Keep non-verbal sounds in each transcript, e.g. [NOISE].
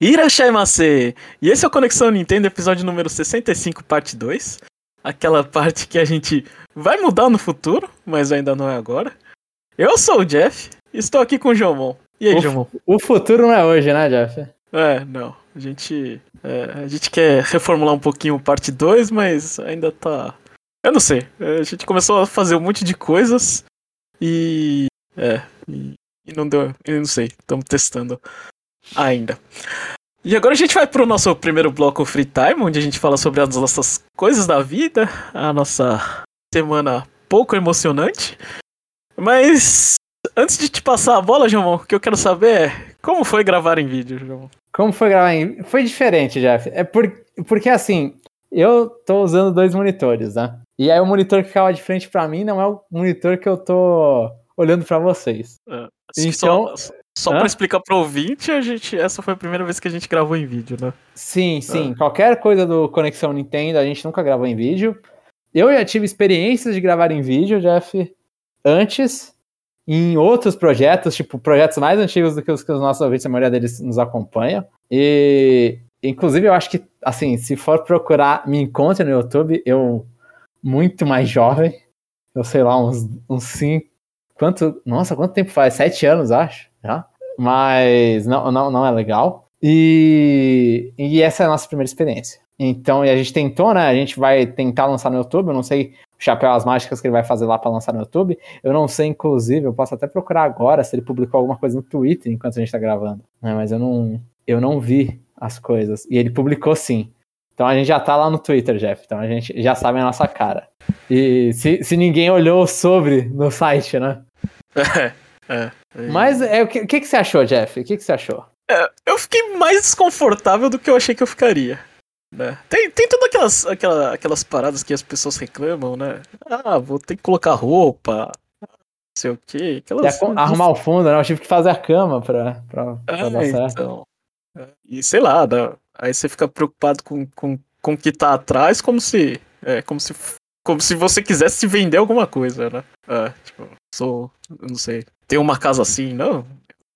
Irashaimase! E esse é o Conexão Nintendo, episódio número 65, parte 2. Aquela parte que a gente vai mudar no futuro, mas ainda não é agora. Eu sou o Jeff, estou aqui com o Jomon. E aí, o, Jomon? O futuro não é hoje, né, Jeff? É, não. A gente, é, a gente quer reformular um pouquinho parte 2, mas ainda tá. Eu não sei. A gente começou a fazer um monte de coisas e. É. E, e não deu. Eu não sei. Estamos testando ainda. E agora a gente vai pro nosso primeiro bloco Free Time, onde a gente fala sobre as nossas coisas da vida, a nossa semana pouco emocionante. Mas antes de te passar a bola, João, o que eu quero saber é como foi gravar em vídeo, João? Como foi gravar em Foi diferente, Jeff. É por... porque assim, eu tô usando dois monitores, né? E aí o monitor que ficava de frente para mim não é o monitor que eu tô olhando para vocês. É, então, só, só para explicar para o ouvinte, a gente, essa foi a primeira vez que a gente gravou em vídeo, né? Sim, sim. É. Qualquer coisa do Conexão Nintendo a gente nunca gravou em vídeo. Eu já tive experiências de gravar em vídeo, Jeff, antes, em outros projetos, tipo projetos mais antigos do que os que os nossos ouvintes, a maioria deles nos acompanha. E, inclusive, eu acho que, assim, se for procurar, me encontre no YouTube, eu, muito mais jovem, eu sei lá, uns, uns cinco. Quanto. Nossa, quanto tempo faz? Sete anos, acho já. Mas não, não, não é legal. E, e essa é a nossa primeira experiência. Então, e a gente tentou, né? A gente vai tentar lançar no YouTube. Eu não sei o chapéu as mágicas que ele vai fazer lá para lançar no YouTube. Eu não sei, inclusive, eu posso até procurar agora se ele publicou alguma coisa no Twitter enquanto a gente tá gravando. Né, mas eu não, eu não vi as coisas. E ele publicou sim. Então a gente já tá lá no Twitter, Jeff. Então a gente já sabe a nossa cara. E se, se ninguém olhou sobre no site, né? [LAUGHS] É. Mas é, o que, que, que você achou, Jeff? O que, que você achou? É, eu fiquei mais desconfortável do que eu achei que eu ficaria. Né? Tem, tem todas aquelas, aquela, aquelas paradas que as pessoas reclamam, né? Ah, vou ter que colocar roupa, não sei o quê. Aquelas... Arrumar o fundo, né? Eu tive que fazer a cama pra, pra, pra é, dar certo. Então, é, e sei lá, né? aí você fica preocupado com, com, com o que tá atrás, como se. É, como se. Como se você quisesse vender alguma coisa, né? É, tipo, sou. não sei tem uma casa assim, não. O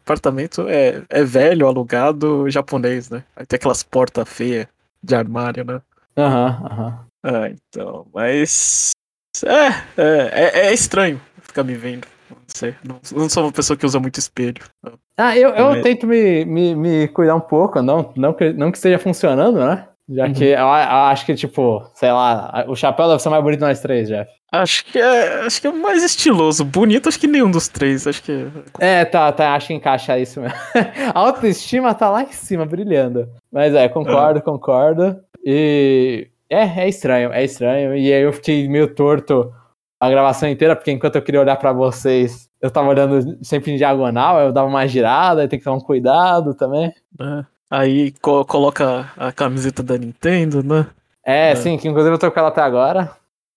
apartamento é, é velho, alugado, japonês, né? Aí tem aquelas portas feias de armário, né? Aham, uhum, aham. Uhum. Ah, então, mas. É, é, é, é estranho ficar me vendo. Não sei. Não, não, sou uma pessoa que usa muito espelho. Ah, eu, eu tento me, me, me cuidar um pouco, não, não, que, não que esteja funcionando, né? Já uhum. que eu, eu, acho que, tipo, sei lá, o chapéu deve ser mais bonito nós três, Jeff. Acho que é. Acho que é mais estiloso. Bonito, acho que nenhum dos três. Acho que. É, tá, tá. Acho que encaixa isso mesmo. [LAUGHS] a autoestima tá lá em cima, brilhando. Mas é, concordo, é. concordo. E. É, é estranho, é estranho. E aí eu fiquei meio torto a gravação inteira, porque enquanto eu queria olhar para vocês, eu tava olhando sempre em diagonal, eu dava uma girada, tem que tomar um cuidado também. É. Aí co coloca a camiseta da Nintendo, né? É, é, sim, que inclusive eu tô com ela até agora.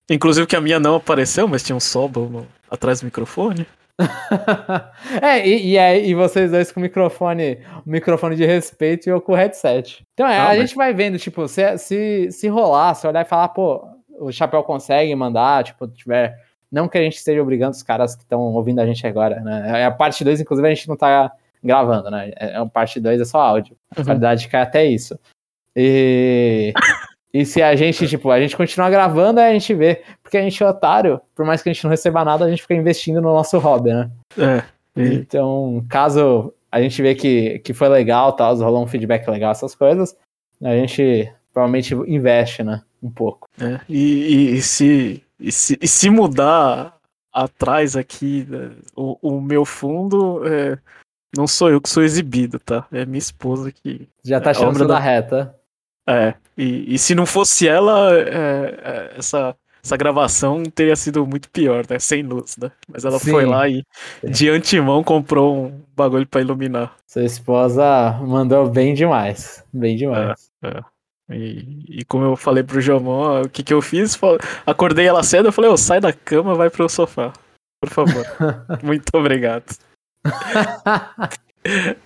Inclusive que a minha não apareceu, mas tinha um Sobol no, atrás do microfone. [LAUGHS] é, e, e, é, e vocês dois com microfone, microfone de respeito e eu com o headset. Então é, ah, a mas... gente vai vendo, tipo, se, se, se rolar, se olhar e falar, pô, o Chapéu consegue mandar, tipo, tiver. Não que a gente esteja obrigando os caras que estão ouvindo a gente agora, né? É a parte 2, inclusive, a gente não tá gravando, né? É, é, a parte 2 é só áudio. A uhum. qualidade cai até isso. E. E se a gente, [LAUGHS] tipo, a gente continuar gravando, aí a gente vê. Porque a gente é otário, por mais que a gente não receba nada, a gente fica investindo no nosso hobby, né? É. E... Então, caso a gente vê que, que foi legal, tal, rolou um feedback legal, essas coisas, a gente provavelmente investe, né? Um pouco. É. E, e, e se, e, se, e se mudar atrás aqui né, o, o meu fundo, é, não sou eu que sou exibido, tá? É minha esposa que. Já tá achando é da reta. É, e, e se não fosse ela, é, é, essa, essa gravação teria sido muito pior, né? Sem luz, né? Mas ela Sim. foi lá e de antemão comprou um bagulho para iluminar. Sua esposa mandou bem demais. Bem demais. É, é. E, e, como eu falei pro Jomon, o que, que eu fiz? Acordei ela cedo, eu falei, oh, sai da cama, vai pro sofá. Por favor. [LAUGHS] muito obrigado. [LAUGHS]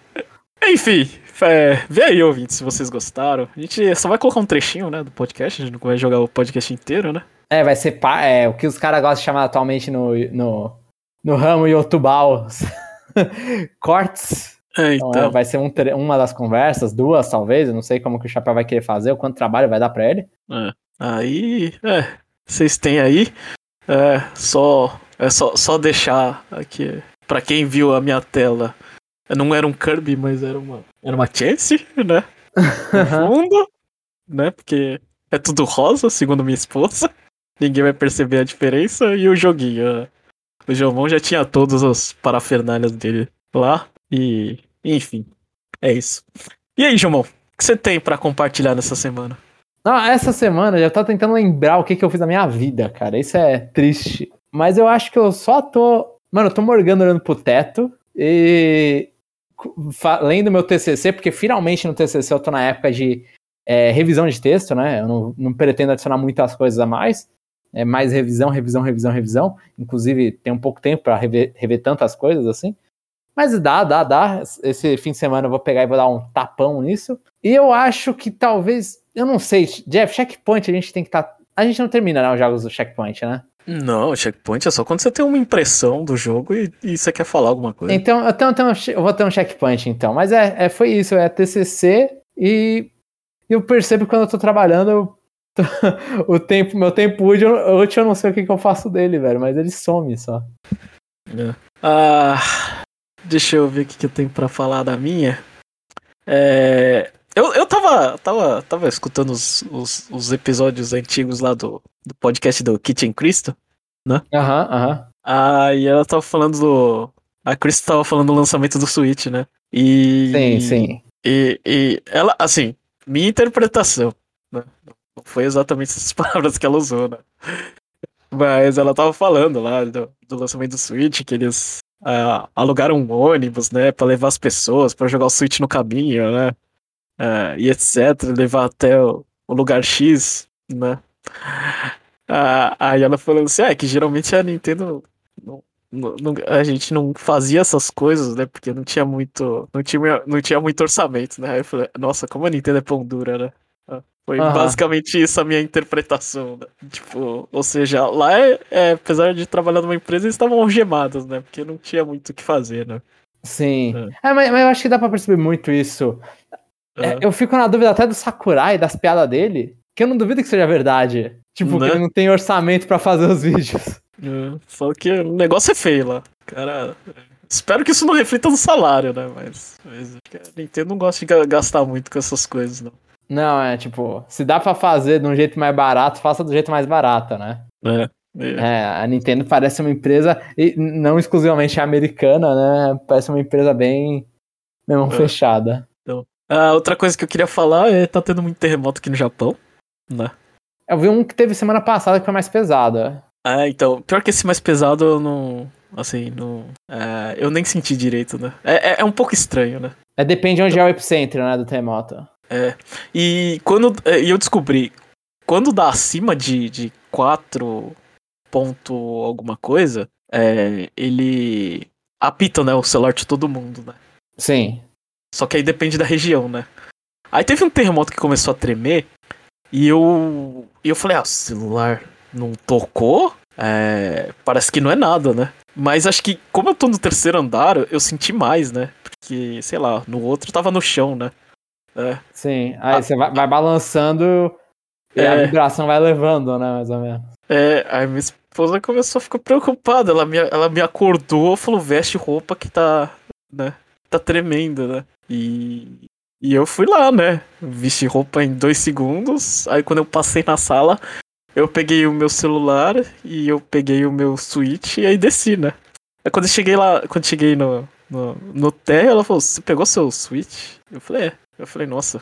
Enfim, é, vê aí, ouvintes, se vocês gostaram. A gente só vai colocar um trechinho, né, do podcast, a gente não vai jogar o podcast inteiro, né? É, vai ser é, o que os caras gostam de chamar atualmente no, no, no ramo youtubal. [LAUGHS] Cortes. É, Então, então. é, vai ser um uma das conversas, duas talvez, eu não sei como que o Chapéu vai querer fazer, o quanto trabalho vai dar pra ele. É. Aí, é, vocês têm aí, é, só, é só, só deixar aqui, pra quem viu a minha tela, não era um Kirby, mas era uma, era uma Chance, né, no fundo, né, porque é tudo rosa, segundo minha esposa, ninguém vai perceber a diferença, e o joguinho, né? o Jomon já tinha todos os parafernálias dele lá, e, enfim, é isso. E aí, Jomon, o que você tem pra compartilhar nessa semana? Não, essa semana eu já tô tentando lembrar o que, que eu fiz na minha vida, cara. Isso é triste. Mas eu acho que eu só tô. Mano, eu tô morgando olhando pro teto e. Lendo meu TCC, porque finalmente no TCC eu tô na época de é, revisão de texto, né? Eu não, não pretendo adicionar muitas coisas a mais. É mais revisão, revisão, revisão, revisão. Inclusive, tem um pouco tempo pra rever, rever tantas coisas assim. Mas dá, dá, dá. Esse fim de semana eu vou pegar e vou dar um tapão nisso. E eu acho que talvez. Eu não sei, Jeff, checkpoint a gente tem que estar. A gente não termina né, os jogos do checkpoint, né? Não, checkpoint é só quando você tem uma impressão do jogo e, e você quer falar alguma coisa. Então eu, tenho, eu, tenho um eu vou ter um checkpoint então. Mas é, é, foi isso, é TCC e eu percebo que quando eu tô trabalhando, eu tô- [LAUGHS] o tempo, meu tempo útil, útil eu não sei o que, que eu faço dele, velho, mas ele some só. Ah, deixa eu ver o que, que eu tenho pra falar da minha. É, eu, eu tava, tava, tava escutando os, os, os episódios antigos lá do, do podcast do Kitchen Cristo. Aham, aham. Ah, e ela tava falando do. A Chris tava falando do lançamento do Switch, né? E. Sim, sim. E, e ela, assim, minha interpretação, né? Não foi exatamente [LAUGHS] essas palavras que ela usou, né? Mas ela tava falando lá do, do lançamento do Switch, que eles ah, alugaram um ônibus, né, pra levar as pessoas, pra jogar o Switch no caminho, né? Ah, e etc, levar até o, o lugar X, né? Ah, aí ela falando assim, é que geralmente a Nintendo não- não- não- a gente não fazia essas coisas, né? Porque não tinha muito. Não tinha, não tinha muito orçamento, né? Aí eu falei, nossa, como a Nintendo é pão dura, né? Ah, Foi Aham. basicamente isso a minha interpretação, né? Tipo, ou seja, lá, é, é, apesar de trabalhar numa empresa, eles estavam algemados, né? Porque não tinha muito o que fazer, né? Sim. É, mas, mas eu acho que dá pra perceber muito isso. É, eu fico na dúvida até do Sakurai, das piadas dele, que eu não duvido que seja verdade. Tipo, Né? que ele não tem orçamento pra fazer os [LAUGHS] vídeos. é, Só que o negócio é feio lá. Cara, espero que isso não reflita no salário, né? Mas, mas a Nintendo não gosta de ga- gastar muito com essas coisas, não. Não, é tipo, se dá pra fazer de um jeito mais barato, faça do jeito mais barato, né? É. é. É, a Nintendo parece uma empresa, e não exclusivamente americana, né? Parece uma empresa bem mesmo É. fechada. Ah, outra coisa que eu queria falar é tá tendo muito terremoto aqui no Japão, né? Eu vi um que teve semana passada que foi mais pesado. Ah, então, pior que esse mais pesado eu não, assim, não, é, eu nem senti direito, né? É, é, é um pouco estranho, né? É, depende onde é o epicentro, né, do terremoto. E quando, é, e eu descobri, quando dá acima de, de 4 ponto alguma coisa, é, ele apita, né, o celular de todo mundo, né? Sim. Só que aí depende da região, né? Aí teve um terremoto que começou a tremer e eu. E eu falei, ah, o celular não tocou? É, parece que não é nada, né? Mas acho que, como eu tô no terceiro andar, eu senti mais, né? Porque, sei lá, no outro tava no chão, né? É. Sim. Aí Ah. você vai, vai balançando e a É. vibração vai levando, né, mais ou menos. É, aí minha esposa começou a ficar preocupada. Ela me, ela me acordou, falou, veste roupa que tá, né? Tá tremendo, né? E, e eu fui lá, né? Vesti roupa em dois segundos. Aí quando eu passei na sala, eu peguei o meu celular e eu peguei o meu Switch e aí desci, né? Aí quando eu cheguei lá, quando cheguei no, no, no térreo, ela falou, você pegou seu Switch? Eu falei, é. Eu falei, nossa,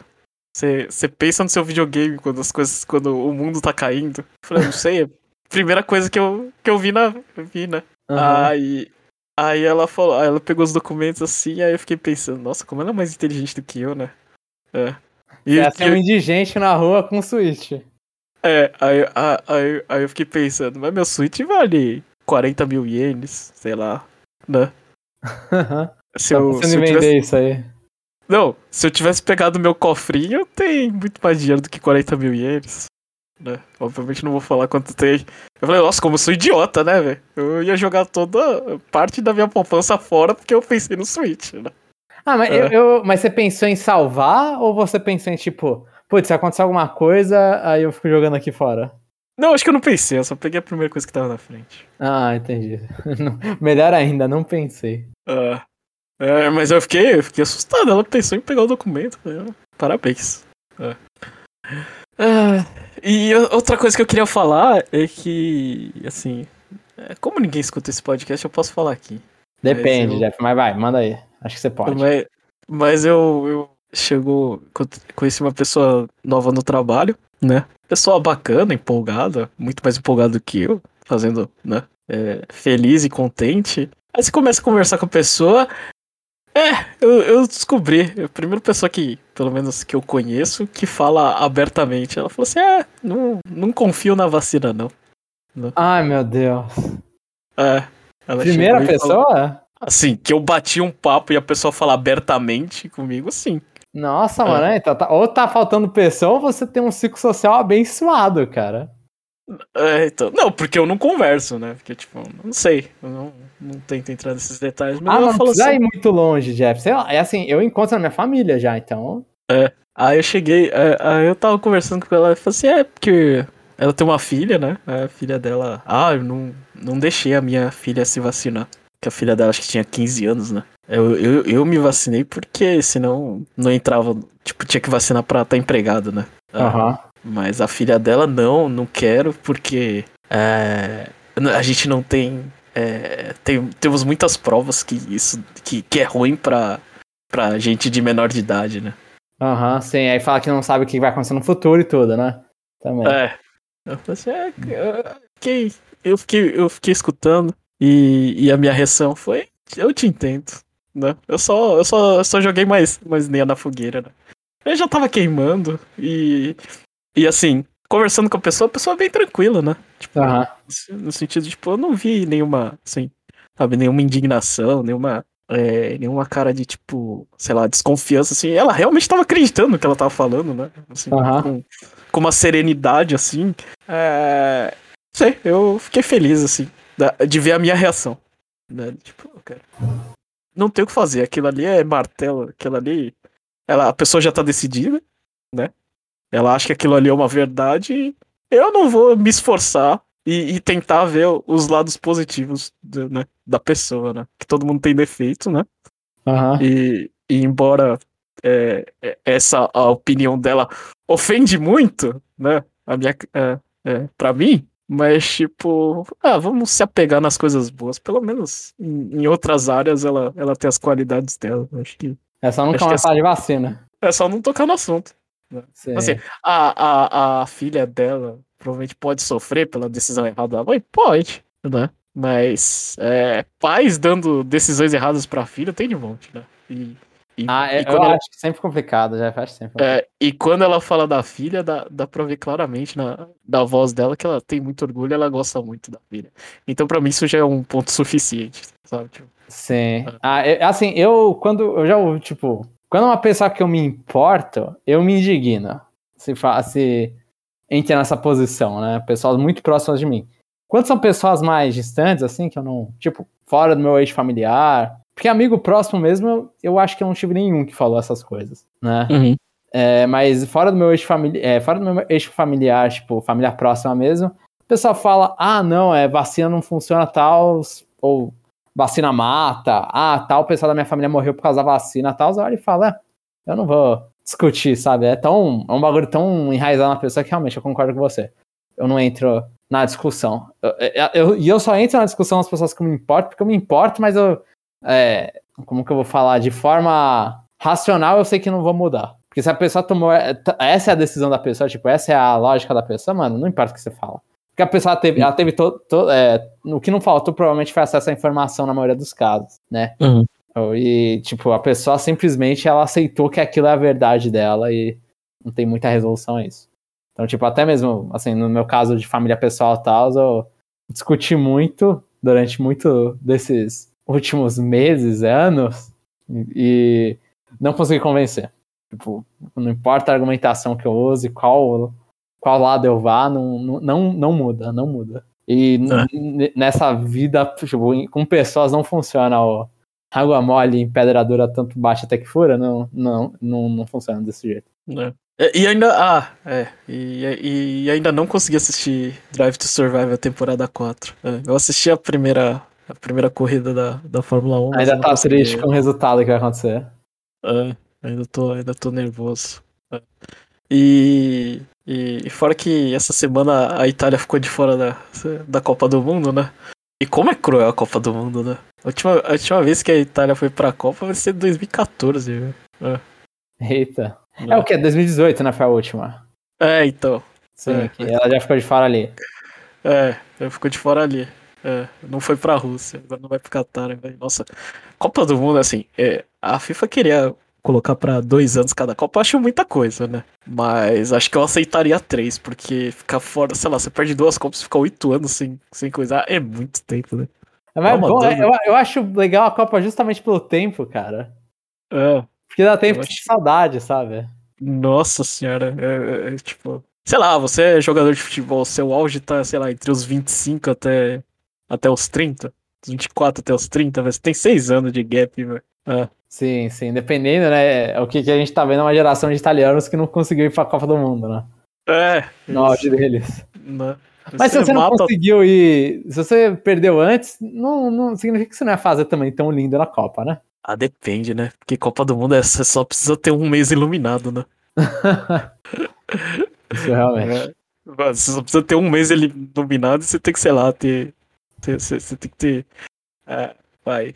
você, pensa no seu videogame quando as coisas. quando o mundo tá caindo. Eu falei, não sei, é a primeira coisa que eu, que eu vi na. Vi, né? Aham. Aí. Aí ela falou, aí ela pegou os documentos assim, aí eu fiquei pensando, nossa, como ela é mais inteligente do que eu, né? É. E, Essa é um indigente na rua com Switch. é, aí, a- aí, aí eu fiquei pensando, mas meu Switch vale 40 mil ienes, sei lá, né? Se Tá eu, se eu vender tivesse, isso aí. não, se eu tivesse pegado meu cofrinho, tem muito mais dinheiro do que 40 mil ienes. Né? Obviamente não vou falar quanto tem. Eu falei, nossa, como eu sou idiota, né, velho? Eu ia jogar toda parte da minha poupança fora porque eu pensei no Switch, né? Ah, mas, É. eu, eu- mas você pensou em salvar ou você pensou em tipo, putz, se acontecer alguma coisa, aí eu fico jogando aqui fora? Não, acho que eu não pensei, eu só peguei a primeira coisa que tava na frente. Ah, entendi. [LAUGHS] Melhor ainda, não pensei. Ah, é, mas eu fiquei, eu fiquei assustado. Ela pensou em pegar o documento. Ah, Parabéns. É. Ah, e outra coisa que eu queria falar é que, assim, é, como ninguém escuta esse podcast, eu posso falar aqui. Depende, eu- Jeff, mas vai, manda aí. Acho que você pode. Mas, mas eu, eu chegou, conheci uma pessoa nova no trabalho, né? Pessoa bacana, empolgada, muito mais empolgada do que eu, fazendo, né? é, feliz e contente. Aí você começa a conversar com a pessoa. É, eu, eu descobri, a primeira pessoa que, pelo menos que eu conheço, que fala abertamente. Ela falou assim: é, não, não confio na vacina, não. Ai, meu Deus. É. Primeira e falou- pessoa? Assim, que eu bati um papo e a pessoa fala abertamente comigo, sim. Nossa, É. mano, então, tá- ou tá faltando pessoa ou você tem um ciclo social abençoado, cara. É, então, não, porque eu não converso, né? Porque, tipo, não sei. Eu não, não tento entrar nesses detalhes. Mas Ah, não precisa assim. ir muito longe, Jeff. Sei lá, é assim, eu encontro na minha família já, então. Aí eu cheguei, é, aí eu tava conversando com ela e falei assim: é, porque ela tem uma filha, né? A filha dela. Ah, eu não, não deixei a minha filha se vacinar. Que a filha dela acho que tinha 15 anos, né? Eu, eu, eu me vacinei porque senão não entrava. Tipo, tinha que vacinar pra estar empregado, né? Ah, Aham. Mas a filha dela, não, não quero, porque é, a gente não tem, é, tem. Temos muitas provas que isso que, que é ruim pra, pra gente de menor de idade, né? Aham, sim. Aí fala que não sabe o que vai acontecer no futuro e tudo, né? Também. É. Eu falei assim, é, eu fiquei, eu fiquei, eu fiquei escutando e, e a minha reação foi, eu te entendo, né? Eu só, eu só, eu só joguei mais, mais lenha na fogueira, né? Eu já tava queimando e, e assim, conversando com a pessoa, a pessoa é bem tranquila, né? Tipo, Aham. no sentido de, tipo, eu não vi nenhuma, assim, sabe, nenhuma indignação, nenhuma, é, nenhuma cara de, tipo, sei lá, desconfiança, assim. Ela realmente tava acreditando no que ela tava falando, né? Assim, Aham. com, com uma serenidade, assim. É, não sei, eu fiquei feliz, assim, de ver a minha reação. Né? Tipo, cara, não tem o que fazer, aquilo ali é martelo, aquilo ali. Ela, a pessoa já tá decidida, né? Ela acha que aquilo ali é uma verdade. Eu não vou me esforçar e, e tentar ver os lados positivos do- né, da pessoa, né? Que todo mundo tem defeito, né? Aham. E, e embora é, é, essa a opinião dela ofende muito, né? A minha, é, é, pra mim, mas tipo, ah, vamos se apegar nas coisas boas. Pelo menos em, em outras áreas ela, ela tem as qualidades dela. Acho que É só Acho que mais é- falar de vacina. é só não tocar no assunto. Sim. Assim, a, a, a filha dela provavelmente pode sofrer pela decisão errada da mãe? Pode, né? Mas é, pais dando decisões erradas pra filha tem de monte, né? E, e, Ah, é- e eu ela, acho que sempre complicado, já acho sempre complicado. é, e quando ela fala da filha, dá, dá pra ver claramente na, da voz dela que ela tem muito orgulho ela gosta muito da filha. Então, pra mim, isso já é um ponto suficiente, sabe? Tipo, Sim. Ah, é- assim, eu quando eu já ouvi, tipo, quando é uma pessoa que eu me importo, eu me indigno. Se, se entra nessa posição, né? Pessoas muito próximas de mim. Quando são pessoas mais distantes, assim, que eu não. Tipo, fora do meu eixo familiar. Porque amigo próximo mesmo, eu, eu acho que eu não tive nenhum que falou essas coisas, né? É, mas fora do meu eixo familiar, é, fora do meu eixo familiar, tipo, família próxima mesmo, o pessoal fala, ah, não, é, vacina não funciona tal, ou vacina mata, ah, tal pessoa da minha família morreu por causa da vacina, tal, eu olho e falo, é, eu não vou discutir, sabe? É tão, é um bagulho tão enraizado na pessoa que realmente eu concordo com você. Eu não entro na discussão. Eu- eu- eu- E eu, só entro na discussão das pessoas que eu me importo, porque eu me importo, mas eu, é, como que eu vou falar? De forma racional, eu sei que não vou mudar. Porque se a pessoa tomou. Essa é a decisão da pessoa, tipo, essa é a lógica da pessoa, mano, não importa o que você fala. Porque a pessoa teve, ela teve todo. todo é, o que não faltou provavelmente foi acesso à informação na maioria dos casos, né? Uhum. E, tipo, a pessoa simplesmente ela aceitou que aquilo é a verdade dela e não tem muita resolução a isso. Então, tipo, até mesmo, assim, no meu caso de família pessoal e tal, eu discuti muito durante muito desses últimos meses, anos, e não consegui convencer. Tipo, não importa a argumentação que eu use, qual, qual lado eu vá, não, não- não, muda, não muda. E n- nessa vida, tipo, com pessoas não funciona o, água mole em pedra dura tanto bate até que fura, não, não, não, não funciona desse jeito. É. E, ainda. Ah, é. E, e, ainda não consegui assistir Drive to Survive a temporada 4. É, eu assisti a primeira, a primeira corrida da, da Fórmula 1. mas eu Ainda tá consegui. triste com o resultado que vai acontecer. É, ainda tô, ainda tô nervoso. É. E, e, e fora que essa semana a Itália ficou de fora da, da Copa do Mundo, né? E como é cruel a Copa do Mundo, né? A última, a última vez que a Itália foi pra Copa vai ser 2014, viu? Eita. É o que? 2018, né? Foi a última. É, então. Sim, É. ela já ficou de fora ali. É, ele ficou de fora ali. É, não foi pra Rússia, agora não vai pro Qatar. Vai. Nossa, Copa do Mundo, assim, é, a FIFA queria colocar pra dois anos cada Copa, eu acho muita coisa, né? Mas acho que eu aceitaria três, porque ficar fora, sei lá, você perde duas Copas e fica oito anos sem, sem coisar, é muito tempo, né? É, mas Calma, bom, Dani. eu, eu acho legal a Copa justamente pelo tempo, cara. É, Porque dá tempo Eu de acho- saudade, sabe? nossa senhora, é, é, é, tipo, sei lá, você é jogador de futebol, seu auge tá, sei lá, entre os 25 até, até os 30, dos 24 até os 30, velho, você tem seis anos de gap, velho. É. Sim, sim. Dependendo, né? é O que, que a gente tá vendo é uma geração de italianos que não conseguiu ir pra Copa do Mundo, né? É, No auge deles. né? Mas se você não mata- conseguiu ir. Se você perdeu antes, não, não significa que você não ia fazer também tão lindo na Copa, né? Ah, depende, né? Porque Copa do Mundo é, você só precisa ter um mês iluminado, né? [LAUGHS] Isso realmente. É. Você só precisa ter um mês iluminado e você tem que, sei lá, ter. ter- você, você tem que ter. é, vai.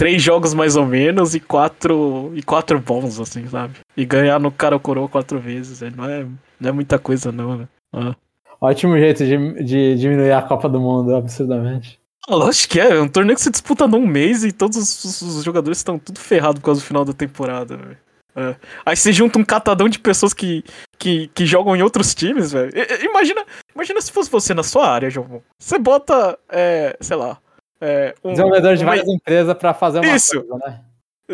Três jogos mais ou menos e quatro. E quatro bons, assim, sabe? E ganhar no cara coroa quatro vezes. é, Não é, não é muita coisa, não, né? Ah. Ótimo jeito de, de diminuir a Copa do Mundo, absurdamente. Ah, Lógico que é, é um torneio que se disputa num mês e todos os, os- jogadores estão tudo ferrados por causa do final da temporada, velho. É. Aí você junta um catadão de pessoas que, que, que jogam em outros times, velho. Imagina, imagina se fosse você na sua área, João. Você bota, é, sei lá, é, um, Desenvolvedor de uma- várias empresas pra fazer uma Isso. coisa, né?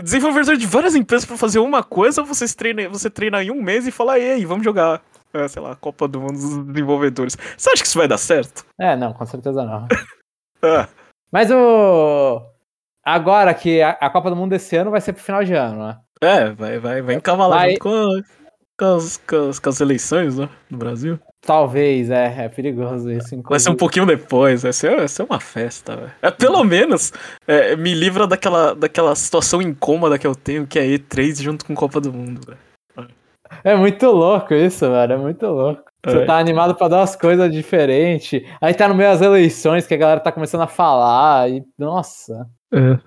desenvolvedor de várias empresas pra fazer uma coisa, você treina, você treina em um mês e fala, ei, vamos jogar, é, sei lá, Copa do Mundo dos Desenvolvedores. Você acha que isso vai dar certo? É, não, com certeza não. [LAUGHS] Ah, Mas o. Agora que a, a Copa do Mundo desse ano vai ser pro final de ano, né? É, vai, vai, vai encavalar Vai- junto com, a- com as, com, as, com as eleições, né? No Brasil. Talvez, é, é perigoso isso. Vai ser um inclusive. pouquinho depois, vai ser, vai ser uma festa, velho. É, pelo menos é, me livra daquela, daquela situação incômoda que eu tenho, que é E3 junto com Copa do Mundo, velho. É muito louco isso, velho. É muito louco. Você É. tá animado pra dar umas coisas diferentes. Aí tá no meio das eleições que a galera tá começando a falar. E, nossa. É.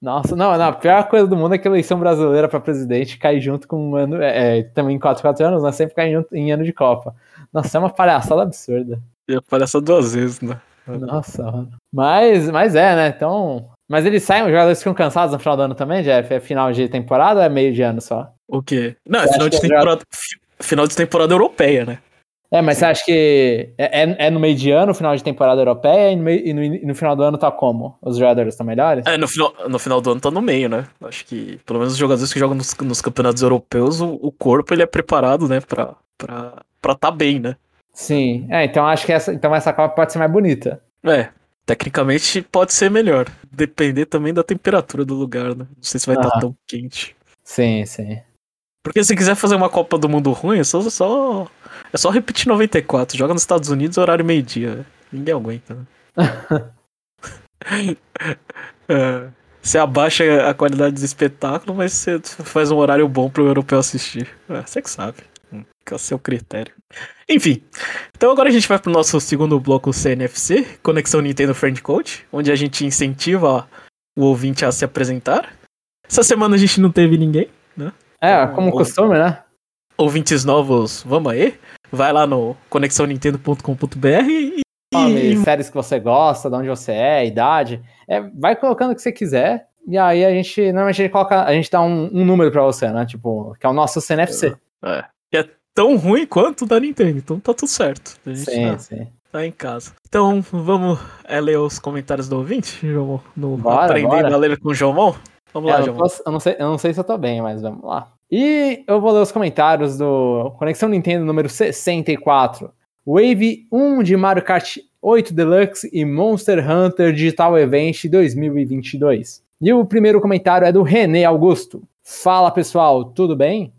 Nossa, não, não, a pior coisa do mundo é que a eleição brasileira pra presidente cai junto com um ano. É, é, também em 4, 4 anos, né? Sempre cai junto em ano de Copa. Nossa, é uma palhaçada absurda. E aparece duas vezes, né? Nossa, mano. Mas, mas é, né? Então. Mas eles saem, os jogadores ficam cansados no final do ano também, Jeff? É final de temporada ou é meio de ano só? O quê? Não, é final de é temporada. fi- Final de temporada europeia, né? É, mas você acha que é, é- é no meio de ano, final de temporada europeia, e no, meio- e no, e no final do ano tá como? Os jogadores estão melhores? É, no final, no final do ano tá no meio, né? Acho que, pelo menos os jogadores que jogam nos, nos campeonatos europeus, o, o corpo ele é preparado, né, pra, pra, pra tá bem, né? Sim. É, então acho que essa, então essa Copa pode ser mais bonita. É, tecnicamente pode ser melhor. Depender também da temperatura do lugar, né? Não sei se vai estar Aham. tão quente. Sim, sim. Porque se quiser fazer uma Copa do Mundo ruim, é só, só, é só repetir 94. Joga nos Estados Unidos, horário meio-dia. né? Ninguém aguenta, né? [LAUGHS] É, você abaixa a qualidade do espetáculo, mas você faz um horário bom pro europeu assistir. É, você que sabe. Hum, Que é o seu critério. Enfim. Então agora a gente vai pro nosso segundo bloco CNFC, Conexão Nintendo Friend Code, onde a gente incentiva o ouvinte a se apresentar. Essa semana a gente não teve ninguém. É, como costume, né? ouvintes novos, vamos aí. Vai lá no conexãonintendo.com.br e, Nome, séries que você gosta, de onde você é, idade. É, vai colocando o que você quiser. E aí a gente, normalmente a gente coloca, a gente dá um, um número pra você, né? Tipo, que é o nosso CNFC. é, e é tão ruim quanto o da Nintendo, então tá tudo certo. A gente Sim, tá, sim. tá em casa. Então vamos é, ler os comentários do ouvinte, João? No Bora, Aprendendo bora. a ler com o João? Vamos É, lá, eu, João. tô- eu não sei, eu não sei se eu tô bem, mas vamos lá. E eu vou ler os comentários do Conexão Nintendo número 64. Wave 1 de Mario Kart 8 Deluxe e Monster Hunter Digital Event 2022. E o primeiro comentário é do René Augusto. Fala pessoal, tudo bem?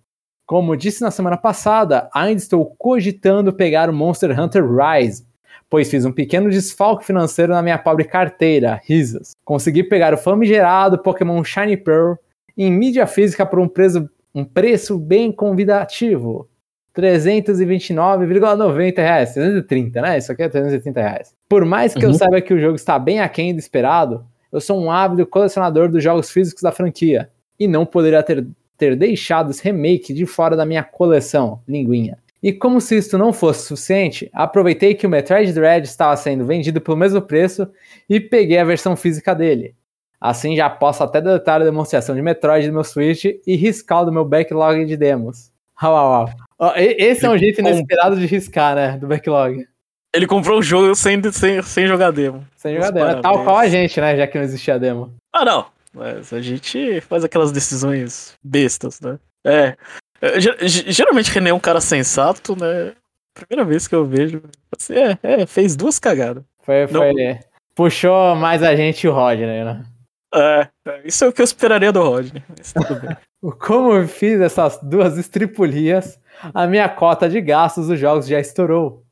Como disse na semana passada, ainda estou cogitando pegar o Monster Hunter Rise, pois fiz um pequeno desfalque financeiro na minha pobre carteira, risas. Consegui pegar o famigerado Pokémon Shiny Pearl em mídia física por um preço, um preço bem convidativo. 329,90 reais. 330, né? Isso aqui é 330 reais. Por mais que uhum. eu saiba que o jogo está bem aquém do esperado, eu sou um ávido colecionador dos jogos físicos da franquia e não poderia ter, ter deixado esse remake de fora da minha coleção, linguinha. E como se isso não fosse suficiente, aproveitei que o Metroid Dread estava sendo vendido pelo mesmo preço e peguei a versão física dele. Assim já posso até deletar a demonstração de Metroid do meu Switch e riscar do meu backlog de demos. Uau, uau. Esse é um jeito inesperado de riscar, né? Do backlog. Ele comprou o jogo sem, sem, sem jogar demo. Sem jogar demo. É tal qual a gente, né? Já que não existia demo. Ah, não. Mas a gente faz aquelas decisões bestas, né? É. é geralmente René é um cara sensato, né? Primeira vez que eu vejo. Assim, é, é fez duas cagadas. Foi, foi. Não... Puxou mais a gente e o Rodney, né? É, é, isso é o que eu esperaria do Rodney, mas tudo bem. [LAUGHS] Como eu fiz essas duas estripulias, a minha cota de gastos dos jogos já estourou.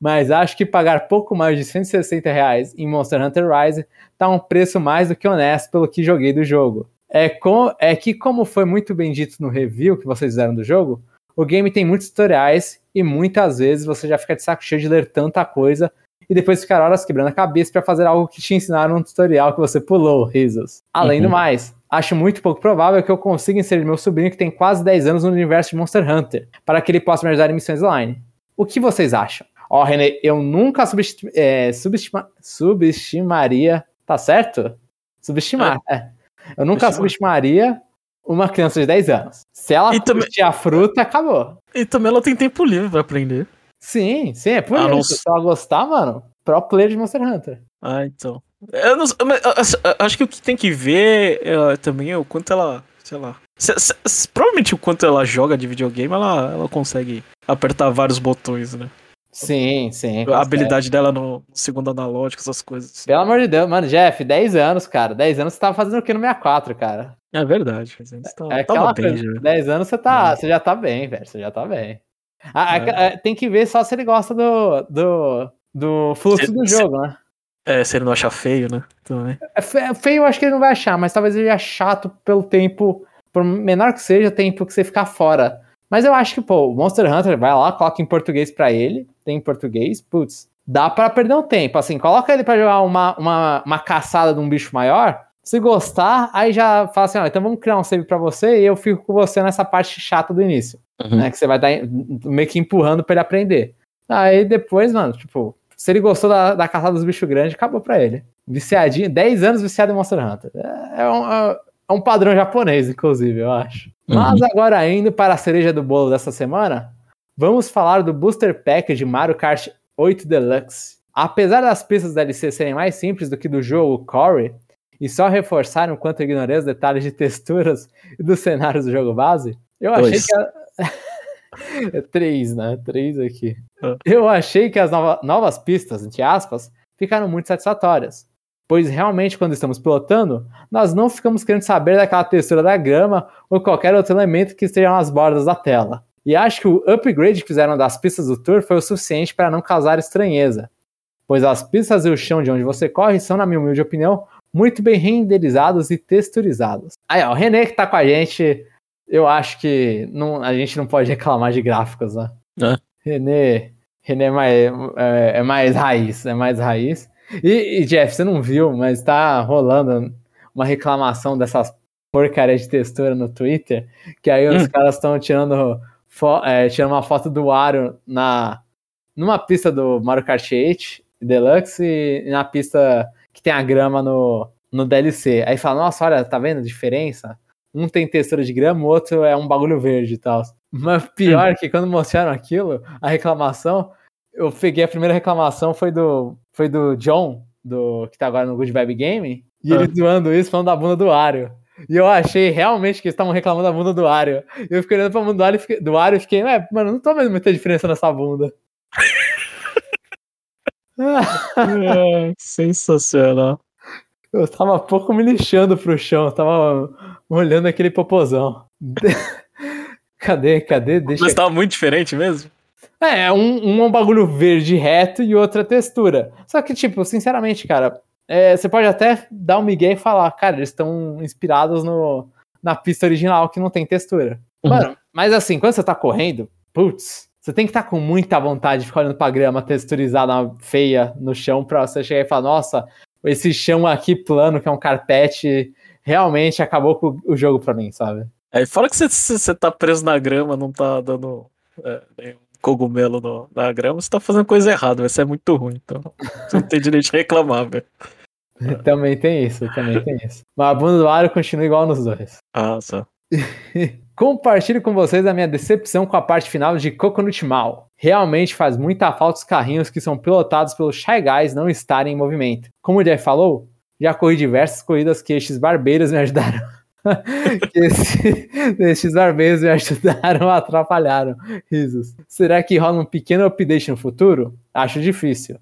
Mas acho que pagar pouco mais de 160 reais em Monster Hunter Rise tá um preço mais do que honesto pelo que joguei do jogo. É, com, é que, como foi muito bem dito no review que vocês fizeram do jogo, o game tem muitos tutoriais e muitas vezes você já fica de saco cheio de ler tanta coisa e depois ficar horas quebrando a cabeça para fazer algo que te ensinaram no tutorial que você pulou, risos. Além uhum. do mais, acho muito pouco provável que eu consiga inserir meu sobrinho que tem quase 10 anos no universo de Monster Hunter, para que ele possa me ajudar em missões online. O que vocês acham? Ó, oh, René, eu nunca subestima, é, subestima, subestimaria. Tá certo? Subestimar, é. é. Eu nunca subestimaria uma criança de 10 anos. Se ela e também... a fruta, acabou. E também ela tem tempo livre pra aprender. Sim, sim, é por ah, isso. Se ela gostar, mano, pro player de Monster Hunter. Ah, então. Eu, não, eu acho que o que tem que ver é, também é o quanto ela, sei lá. Se, se, provavelmente o quanto ela joga de videogame, ela, ela consegue apertar vários botões, né? Sim, sim. A habilidade dela no segundo analógico, essas coisas. Pelo amor de Deus, mano, Jeff, 10 anos, cara. 10 anos você tava fazendo o que no 64, cara? É verdade. Tá, é aquela bem, coisa, já. 10 anos você, tá, é. você já tá bem, velho. Você já tá bem. Ah, é. É, tem que ver só se ele gosta do, do, do fluxo se, do jogo, se, né? É, se ele não achar feio, né? Também. É, feio eu acho que ele não vai achar, mas talvez ele ache chato pelo tempo, por menor que seja, o tempo que você ficar fora. Mas eu acho que, pô, o Monster Hunter vai lá, coloca em português para ele, tem em português, putz, dá para perder um tempo. Assim, coloca ele para jogar uma, uma, uma caçada de um bicho maior, se gostar, aí já fala assim, ó, então vamos criar um save para você e eu fico com você nessa parte chata do início. Uhum. Né, que você vai estar meio que empurrando pra ele aprender. Aí depois, mano, tipo, se ele gostou da, da caçada dos bichos grandes, acabou pra ele. Viciadinho, 10 anos viciado em Monster Hunter. É, é um, é, é um padrão japonês, inclusive, eu acho. Uhum. Mas agora, indo para a cereja do bolo dessa semana, vamos falar do Booster Pack de Mario Kart 8 Deluxe. Apesar das pistas da DLC serem mais simples do que do jogo Corey, e só reforçaram o quanto ignorei os detalhes de texturas e dos cenários do jogo base, eu achei que. A... [LAUGHS] é três, né? Três aqui. Ah. Eu achei que as nova... novas pistas, entre aspas, ficaram muito satisfatórias. Pois realmente, quando estamos pilotando, nós não ficamos querendo saber daquela textura da grama ou qualquer outro elemento que esteja nas bordas da tela. E acho que o upgrade que fizeram das pistas do Tour foi o suficiente para não causar estranheza. Pois as pistas e o chão de onde você corre são, na minha humilde opinião, muito bem renderizados e texturizados. Aí, ó, o René que tá com a gente, eu acho que não, a gente não pode reclamar de gráficos, né? É. René, René é mais, é, é mais raiz, é mais raiz. E, e, Jeff, você não viu, mas tá rolando uma reclamação dessas porcarias de textura no Twitter, que aí hum. os caras estão tirando, é, tirando uma foto do Wario na, numa pista do Mario Kart 8 Deluxe e na pista que tem a grama no, no DLC. Aí fala, nossa, olha, tá vendo a diferença? Um tem textura de grama, o outro é um bagulho verde e tal. Mas pior que quando mostraram aquilo, a reclamação, eu peguei a primeira reclamação foi do foi do John, do que tá agora no Good Vibe Game, e ele ah. zoando isso falando da bunda do Ario. E eu achei realmente que eles estavam reclamando da bunda do Ario. Eu fiquei olhando pra bunda do Ario, do Ario e fiquei, é, mano, não tô vendo muita diferença nessa bunda. [LAUGHS] é, sensacional. Eu tava pouco me lixando pro chão, tava olhando aquele popozão. [LAUGHS] cadê, cadê? Deixa... Mas tava muito diferente mesmo? É, um, um é um bagulho verde reto e outra textura. Só que, tipo, sinceramente, cara, é, você pode até dar um migué e falar, cara, eles estão inspirados no, na pista original que não tem textura. Uhum. Mano, mas assim, quando você tá correndo, putz, você tem que estar tá com muita vontade de ficar olhando pra grama texturizada feia no chão pra você chegar e falar, nossa, esse chão aqui plano, que é um carpete, realmente acabou com o jogo pra mim, sabe? É, fala que você, você tá preso na grama, não tá dando é, nenhum cogumelo no, na grama, você tá fazendo coisa errada, vai ser muito ruim, então você não tem direito de reclamar, velho. [LAUGHS] também tem isso, também tem isso. Mas a bunda do Aro continua igual nos dois. Ah, só. [LAUGHS] Compartilho com vocês a minha decepção com a parte final de Coconut Mall. Realmente faz muita falta os carrinhos que são pilotados pelos Shy Guys não estarem em movimento. Como o Jeff falou, já corri diversas corridas que estes barbeiros me ajudaram. [LAUGHS] que esse, estes barbeiros me ajudaram [LAUGHS] atrapalharam. Risos. Será que rola um pequeno update no futuro? Acho difícil.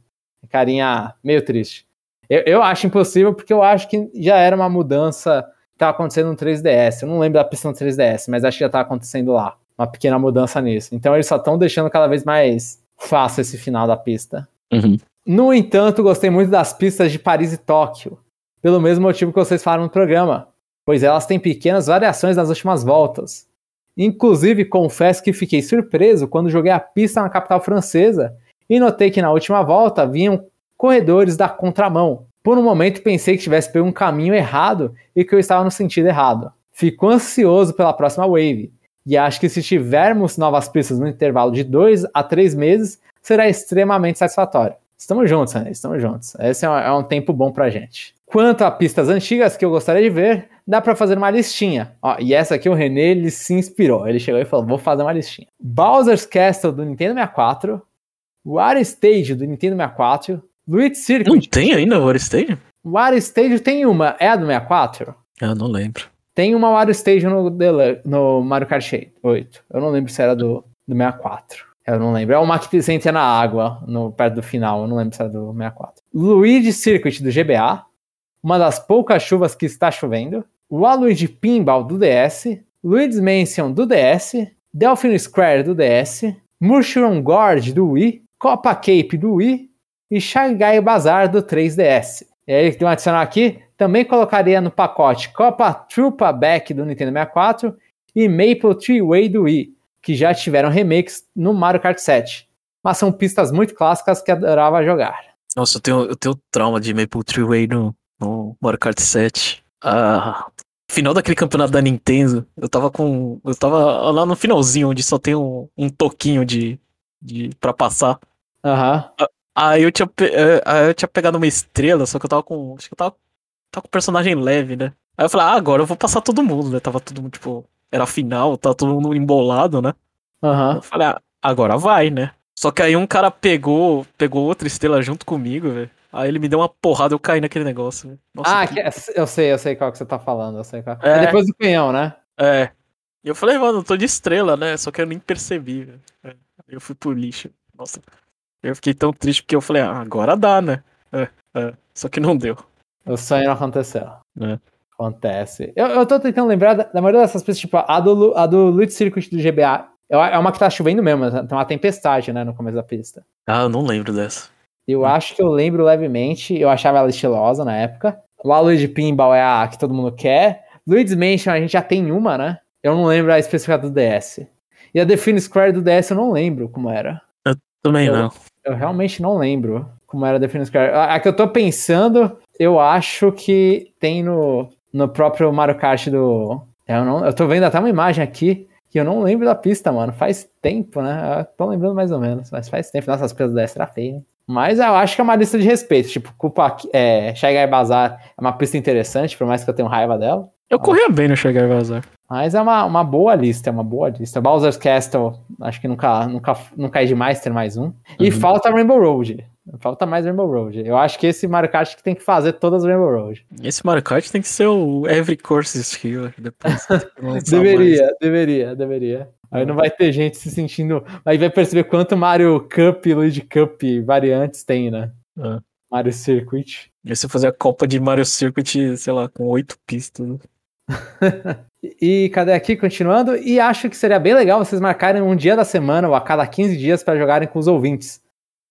Carinha meio triste. Eu, eu acho impossível porque eu acho que já era uma mudança que estava acontecendo no 3DS. Eu não lembro da pista no 3DS, mas acho que já estava acontecendo lá. Uma pequena mudança nisso. Então eles só estão deixando cada vez mais fácil esse final da pista. Uhum. No entanto, gostei muito das pistas de Paris e Tóquio. Pelo mesmo motivo que vocês falaram no programa. Pois elas têm pequenas variações nas últimas voltas. Inclusive, confesso que fiquei surpreso quando joguei a pista na capital francesa e notei que na última volta vinham corredores da contramão. Por um momento pensei que tivesse pego um caminho errado e que eu estava no sentido errado. Fico ansioso pela próxima wave e acho que se tivermos novas pistas no intervalo de dois a três meses, será extremamente satisfatório. Estamos juntos, né? Estamos juntos. Esse é um, é um tempo bom pra gente. Quanto a pistas antigas que eu gostaria de ver, dá para fazer uma listinha. Ó, e essa aqui o René ele se inspirou. Ele chegou e falou: vou fazer uma listinha. Bowser's Castle do Nintendo 64, Water Stage do Nintendo 64, Luigi Circuit. Não tem ainda o Water Stage? Water Stage tem uma, é a do 64? Eu não lembro. Tem uma Water Stage no, no Mario Kart 8. Eu não lembro se era do, do 64. Eu não lembro. É uma que entra na água, no, perto do final. Eu não lembro se era do 64. Luigi Circuit do GBA. Uma das poucas chuvas que está chovendo. Waluigi Pinball do DS. Luigi's Mansion do DS. Delphin Square do DS. Mushroom Gorge do Wii. Copa Cape do Wii e Shanghai Bazaar do 3DS. E aí tem um adicional aqui, também colocaria no pacote Copa Trupa Back do Nintendo 64 e Maple Tree Way do Wii, que já tiveram remakes no Mario Kart 7. Mas são pistas muito clássicas que adorava jogar. Nossa, eu tenho, eu tenho trauma de Maple Tree Way no, no Mario Kart 7. Ah, final daquele campeonato da Nintendo, eu tava com. Eu tava lá no finalzinho, onde só tem um, um toquinho de, de. pra passar. Aham. Uhum. Aí eu tinha, eh, aí eu tinha pegado uma estrela, só que eu tava com. Acho que eu tava, tava com personagem leve, né? Aí eu falei, ah, agora eu vou passar todo mundo, né? Tava todo mundo, tipo, era final, tava todo mundo embolado, né? Uhum. Eu falei, ah, agora vai, né? Só que aí um cara pegou, pegou outra estrela junto comigo, velho. Aí ele me deu uma porrada, eu caí naquele negócio. Nossa, ah, que... É, eu sei, eu sei qual que você tá falando, eu sei qual. É, é depois do canhão, né? É. E eu falei, mano, eu tô de estrela, né? Só que eu nem percebi, velho. É. Eu fui pro lixo. Nossa. Eu fiquei tão triste porque eu falei, ah, agora dá, né? É, é. Só que não deu. O sonho não aconteceu. É. Acontece. Eu, eu tô tentando lembrar da, da maioria dessas pistas, tipo, a do, a do Loot Circuit do GBA. É, é uma que tá chovendo mesmo, tem uma tempestade, né, no começo da pista. Ah, eu não lembro dessa. Eu hum. acho que eu lembro levemente, eu achava ela estilosa na época. O Aluigi Pinball é a que todo mundo quer. Luigi's Mansion a gente já tem uma, né? Eu não lembro a específica do DS. E a Define Square do DS eu não lembro como era. Eu também eu, não. Eu realmente não lembro como era Definitive Square. A, a, que eu tô pensando, eu acho que tem no, no próprio Mario Kart do. Eu, não, eu tô vendo até uma imagem aqui que eu não lembro da pista, mano. Faz tempo, né? Eu tô lembrando mais ou menos, mas faz tempo. Nossa, as pistas do DS era feia, hein? Mas eu acho que é uma lista de respeito. Tipo, culpa, é, Shy Guy Bazaar é uma pista interessante, por mais que eu tenha raiva dela. Eu corria bem no Shy Guy Bazaar. Mas é uma, uma boa lista, é uma boa lista. Bowser's Castle, acho que nunca, nunca, nunca é demais ter mais um. E uhum. falta Rainbow Road. Falta mais Rainbow Road. Eu acho que esse Mario Kart que tem que fazer todas as Rainbow Road. Esse Mario Kart tem que ser o Every Course Skill depois. [LAUGHS] deveria, deveria, deveria. Aí não vai ter gente se sentindo. Aí vai perceber quanto Mario Cup Luigi Cup variantes tem, né? Uhum. Mario Circuit. E você fazer a Copa de Mario Circuit, sei lá, com oito pistas. [LAUGHS] e cadê aqui, continuando? E acho que seria bem legal vocês marcarem um dia da semana ou a cada 15 dias para jogarem com os ouvintes.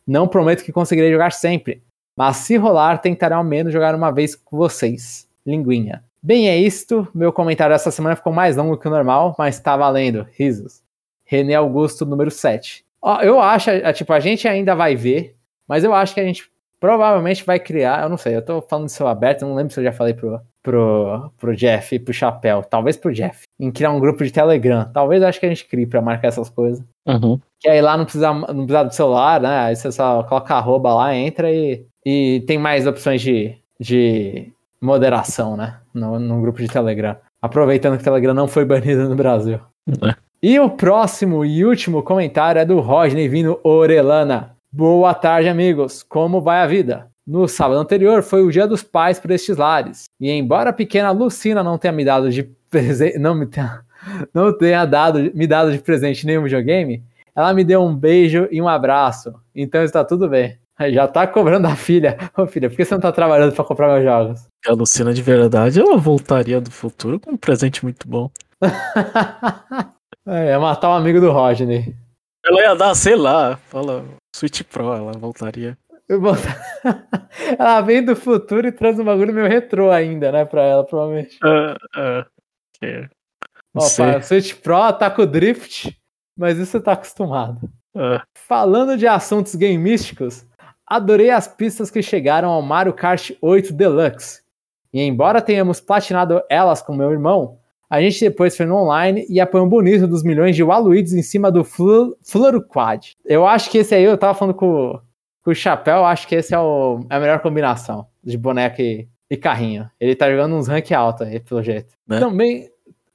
Não prometo que conseguirei jogar sempre, mas se rolar, tentarei ao menos jogar uma vez com vocês. Linguinha. Bem, é isto. Meu comentário essa semana ficou mais longo que o normal, mas tá valendo. Risos. René Augusto, número 7. Ó, eu acho, tipo, a gente ainda vai ver, mas eu acho que a gente provavelmente vai criar, eu não sei, eu tô falando seu aberto, eu não lembro se eu já falei pro, pro, pro Jeff e pro Chapéu, talvez pro Jeff, em criar um grupo de Telegram. Talvez acho que a gente crie pra marcar essas coisas. Uhum. Que aí lá não precisa, não precisa do celular, né? Aí você só coloca arroba lá, entra e, e tem mais opções de, de moderação, né? No, no grupo de Telegram. Aproveitando que o Telegram não foi banido no Brasil. É. E o próximo e último comentário é do Rodney Vino Orelana. Boa tarde, amigos. Como vai a vida? No sábado anterior foi o dia dos pais para estes lares. E embora a pequena Lucina não tenha me dado de presente, [LAUGHS] não me tenha, não tenha dado, me dado de presente nenhum videogame, ela me deu um beijo e um abraço. Então está tudo bem. Já tá cobrando a filha. Ô filha, por que você não tá trabalhando para comprar meus jogos? A Lucina de verdade, ela voltaria do futuro com um presente muito bom. [LAUGHS] é, ia matar um amigo do Rodney. Ela ia dar, sei lá, fala Switch Pro, ela voltaria. [LAUGHS] ela vem do futuro e traz um bagulho meio retrô ainda, né, pra ela, provavelmente. Uh, uh, okay. Ó, o Switch Pro tá com Drift, mas isso você tá acostumado. Uh. Falando de assuntos gameísticos, adorei as pistas que chegaram ao Mario Kart 8 Deluxe. E embora tenhamos platinado elas com meu irmão, a gente depois foi no online e um bonito dos milhões de Waluigi's em cima do Quad. Eu acho que esse aí, eu tava falando com, com o Chapéu, acho que esse é, o, é a melhor combinação de boneco e, e, carrinho. Ele tá jogando uns rank alto aí, pelo jeito. Né? Também.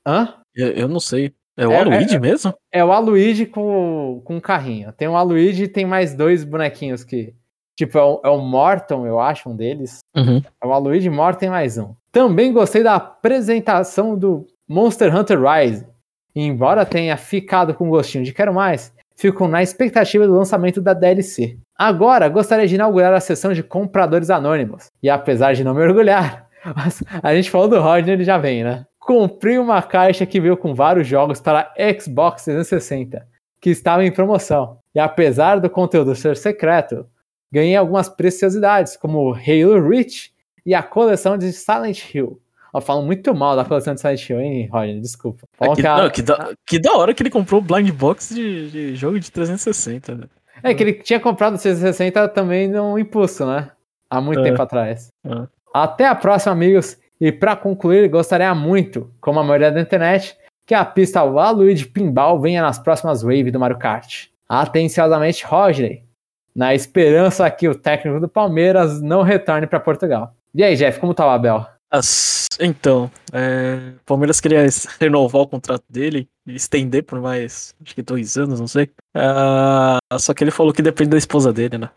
Hã? Eu, eu não sei. É o é, Aluigi é, mesmo? É o Aluigi com, com carrinho. Tem o Aluigi e tem mais dois bonequinhos que. Tipo, é o, é Morton, eu acho, um deles. Uhum. É o Aluigi Morton mais um. Também gostei da apresentação do Monster Hunter Rise. E embora tenha ficado com gostinho de quero mais, fico na expectativa do lançamento da DLC. Agora, gostaria de inaugurar a sessão de compradores anônimos. E apesar de não me orgulhar, [LAUGHS] a gente falou do Rodney, ele já vem, né? Comprei uma caixa que veio com vários jogos para Xbox 360, que estava em promoção. E apesar do conteúdo ser secreto, ganhei algumas preciosidades, como Halo Reach e a coleção de Silent Hill. Eu falo muito mal da coleção de Silent Hill, hein, Roger? Desculpa. É que, não, que, da, que da hora que ele comprou o Blind Box de, de jogo de 360, né? É que ele tinha comprado o 360 também num impulso, né? Há muito é. tempo atrás. É. Até a próxima, amigos. E para concluir, gostaria muito, como a maioria da internet, que a pista Waluigi Pinball venha nas próximas waves do Mario Kart. Atenciosamente, Roger. Na esperança que o técnico do Palmeiras não retorne para Portugal. E aí, Jeff, como tá o Abel? As, então, é, o Palmeiras queria [LAUGHS] renovar o contrato dele e estender por mais, acho que dois anos, não sei. Uh, só que ele falou que depende da esposa dele, né?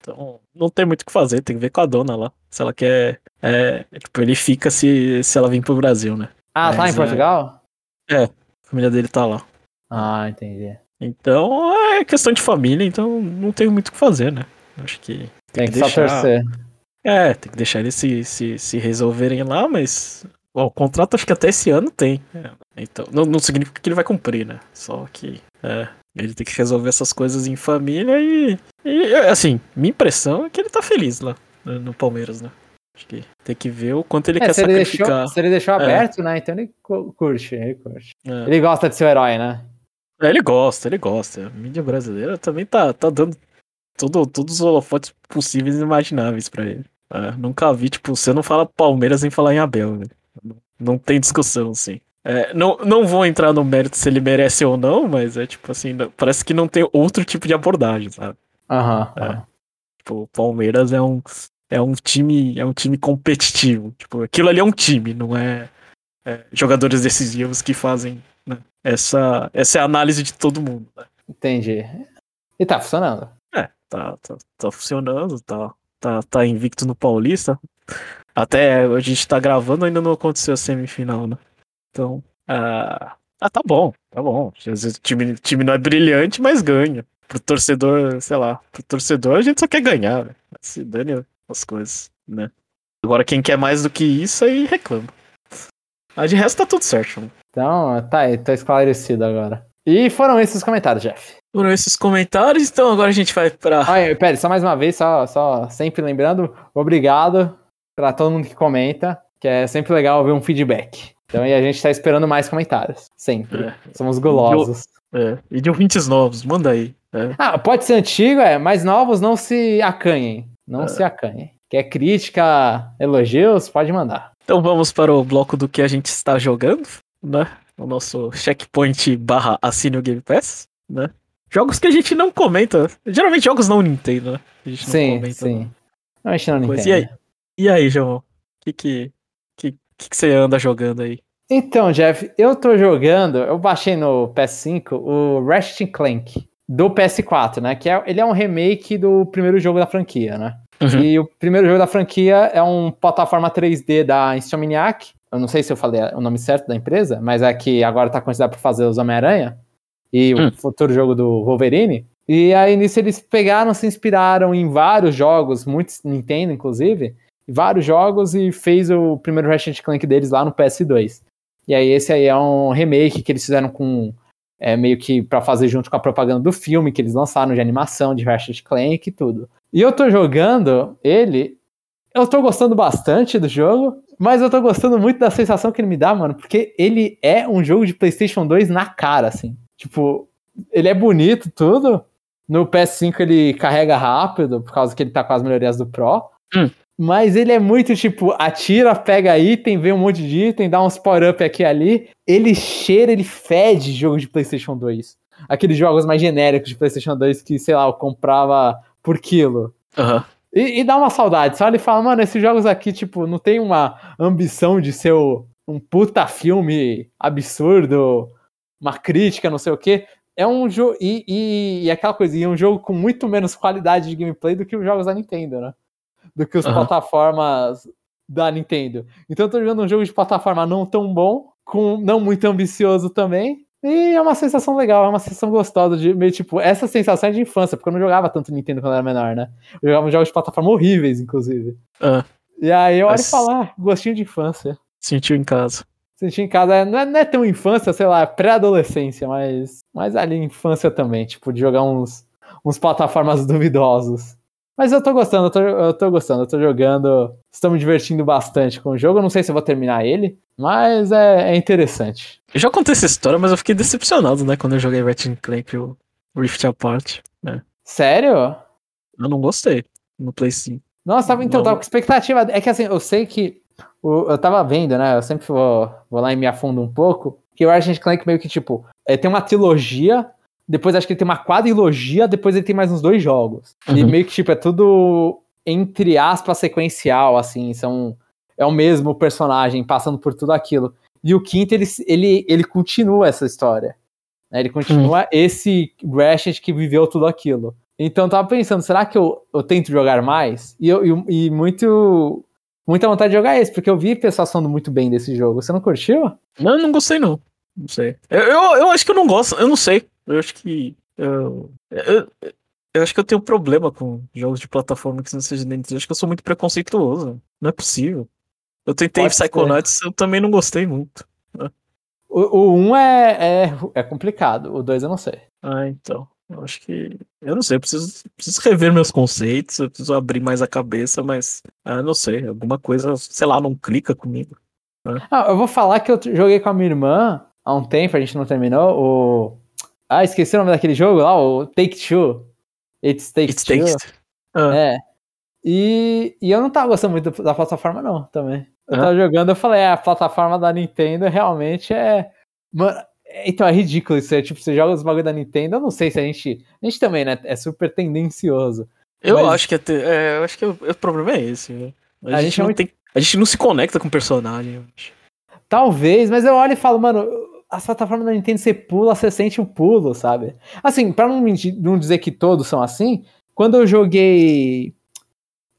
Então, não tem muito o que fazer, tem que ver com a dona lá. Se ela quer. É, tipo, ele fica se, se ela vir pro Brasil, né? Ah, Mas, tá em Portugal? É, a família dele tá lá. Ah, entendi. Então, é questão de família, então não tem muito o que fazer, né? Acho que. Tem, tem que, que deixar... só torcer. É, tem que deixar eles se, se, se resolverem lá, mas. Bom, o contrato acho que até esse ano tem. É, então, não, não significa que ele vai cumprir, né? Só que. É, ele tem que resolver essas coisas em família e, e. assim, minha impressão é que ele tá feliz lá no Palmeiras, né? Acho que tem que ver o quanto ele é, quer se sacrificar. Ele deixou, se ele deixou é. aberto, né? Então ele curte, ele curte. É. Ele gosta de ser o herói, né? É, ele gosta, ele gosta. A mídia brasileira também tá, tá dando todo, todos os holofotes possíveis e imagináveis para ele. É, nunca vi, tipo, você não fala Palmeiras sem falar em Abel, né? Não tem discussão, assim. É, não, não vou entrar no mérito se ele merece ou não, mas é tipo assim, parece que não tem outro tipo de abordagem, sabe? Aham. É. Tipo, o Palmeiras é um, é um time, é um time competitivo. Tipo, aquilo ali é um time, não é, é jogadores decisivos que fazem né? essa, essa é a análise de todo mundo. Né? Entendi. E tá funcionando. É, tá, tá, tá funcionando, tá, tá, tá invicto no Paulista. Até a gente tá gravando, ainda não aconteceu a semifinal, né? Então, ah, ah tá bom, tá bom. Às vezes o time, time não é brilhante, mas ganha. Pro torcedor, sei lá, pro torcedor a gente só quer ganhar, Se dane as coisas. né? Agora, quem quer mais do que isso aí reclama. Mas de resto tá tudo certo. Mano. Então, tá aí, tá esclarecido agora. E foram esses os comentários, Jeff. Foram esses comentários, então agora a gente vai pra. Olha, pera, só mais uma vez, só, só sempre lembrando, obrigado pra todo mundo que comenta, que é sempre legal ver um feedback. Então, e a gente tá esperando mais comentários. Sempre. É. Somos gulosos. É, e de ouvintes novos, manda aí. É. Ah, pode ser antigo, é, mas novos não se acanhem. Não É. se acanhem. Quer crítica, elogios, pode mandar. Então vamos para o bloco do que a gente está jogando, né? O nosso checkpoint barra assine o Game Pass, né? Jogos que a gente não comenta. Geralmente jogos não Nintendo, né? A gente não sim, comenta. sim. Não, a gente não Pois, entende. e aí? E aí, João? O que que, que, que que você anda jogando aí? Então, Jeff, eu tô jogando, eu baixei no PS5 o Ratchet Clank do PS4, né? Que é, ele é um remake do primeiro jogo da franquia, né? Uhum. E o primeiro jogo da franquia é um plataforma 3D da Insomniac. Eu não sei se eu falei o nome certo da empresa, mas é que agora tá considerado por fazer os Homem-Aranha e Hum. o futuro jogo do Wolverine. E aí nisso eles pegaram, se inspiraram em vários jogos, muitos Nintendo inclusive, vários jogos e fez o primeiro Ratchet Clank deles lá no PS2. E aí esse aí é um remake que eles fizeram com é, meio que pra fazer junto com a propaganda do filme que eles lançaram de animação de Ratchet Clank e tudo. E eu tô jogando ele, eu tô gostando bastante do jogo, mas eu tô gostando muito da sensação que ele me dá, mano, porque ele é um jogo de PlayStation 2 na cara, assim. Tipo, ele é bonito tudo. No PS5 ele carrega rápido, por causa que ele tá com as melhorias do Pro. Hum. Mas ele é muito tipo, atira, pega item, vê um monte de item, dá uns power-up aqui e ali. Ele cheira, ele fede jogo de PlayStation 2. Aqueles jogos mais genéricos de PlayStation 2 que, sei lá, eu comprava por quilo. Aham. E, e dá uma saudade. Você olha e fala, mano, esses jogos aqui, tipo, não tem uma ambição de ser o- um puta filme absurdo, uma crítica, não sei o quê. É um jogo. E, e, e aquela coisa, e é um jogo com muito menos qualidade de gameplay do que os jogos da Nintendo, né? Do que os Aham. plataformas da Nintendo. Então eu tô jogando um jogo de plataforma não tão bom, com não muito ambicioso também. E é uma sensação legal, é uma sensação gostosa de meio tipo, essa sensação é de infância, porque eu não jogava tanto Nintendo quando eu era menor, né? Eu jogava jogos de plataforma horríveis, inclusive. Ah, E aí eu olho Mas- e falo, ah, gostinho de infância. sentiu em casa. Sentir em casa é- não é, não é tão infância, sei lá, é pré-adolescência, mas, mas ali infância também, tipo, de jogar uns, uns plataformas duvidosos. Mas eu tô gostando, eu tô, eu tô gostando, eu tô jogando, estou me divertindo bastante com o jogo. Eu não sei se eu vou terminar ele, mas é, é interessante. Eu já contei essa história, mas eu fiquei decepcionado, né? Quando eu joguei Ratchet Clank o Rift Apart. Sério? Eu não gostei no Play 5. Nossa, tava, então, Não. tava com expectativa. É que assim, eu sei que. o- eu tava vendo, né? Eu sempre vou, vou lá e me afundo um pouco. Que o Ratchet Clank meio que, tipo, é, tem uma trilogia, depois acho que ele tem uma quadrilogia, depois ele tem mais uns dois jogos. E Uhum. meio que, tipo, é tudo, entre aspas, sequencial, assim. São, é o mesmo personagem passando por tudo aquilo. E o quinto, ele, ele, ele continua essa história. né? Ele continua esse Ratchet que viveu tudo aquilo. Então eu tava pensando, será que eu, eu tento jogar mais? E, eu, e, e muito. Muita vontade de jogar esse, porque eu vi pessoas falando muito bem desse jogo. Você não curtiu? Não, eu não gostei, não. Não sei. Eu, eu, eu acho que eu não gosto, eu não sei. Eu acho que. Eu, eu, eu acho que eu tenho problema com jogos de plataforma que não seja dentro. Eu acho que eu sou muito preconceituoso. Não é possível. Eu tentei Pode ser. Psychonauts, eu também não gostei muito. O, o 1 é, é, é complicado, o 2 eu não sei. Ah, então. Eu acho que. Eu não sei, eu preciso, preciso rever meus conceitos, eu preciso abrir mais a cabeça, mas. Ah, não sei. Alguma coisa, sei lá, não clica comigo. Ah, eu vou falar que eu joguei com a minha irmã há um tempo, a gente não terminou. O. Ah, esqueci o nome daquele jogo lá, o Take Two. It's Take It's Two. takes. Ah, É. E, e eu não tava gostando muito da plataforma, não, também. Eu Ah. tava jogando, eu falei, é, a plataforma da Nintendo realmente é. Mano, é- então é ridículo isso. É, tipo, você joga os bagulho da Nintendo, eu não sei se a gente. A gente também, né? É super tendencioso. Eu Mas- acho que é, é, eu acho que o, o problema é esse, né? A, A gente, gente é não muito- tem, a gente não se conecta com o personagem. eu acho. Talvez, mas eu olho e falo, mano, as plataformas da Nintendo você pula, você sente o pulo, sabe? Assim, pra não, não dizer que todos são assim, quando eu joguei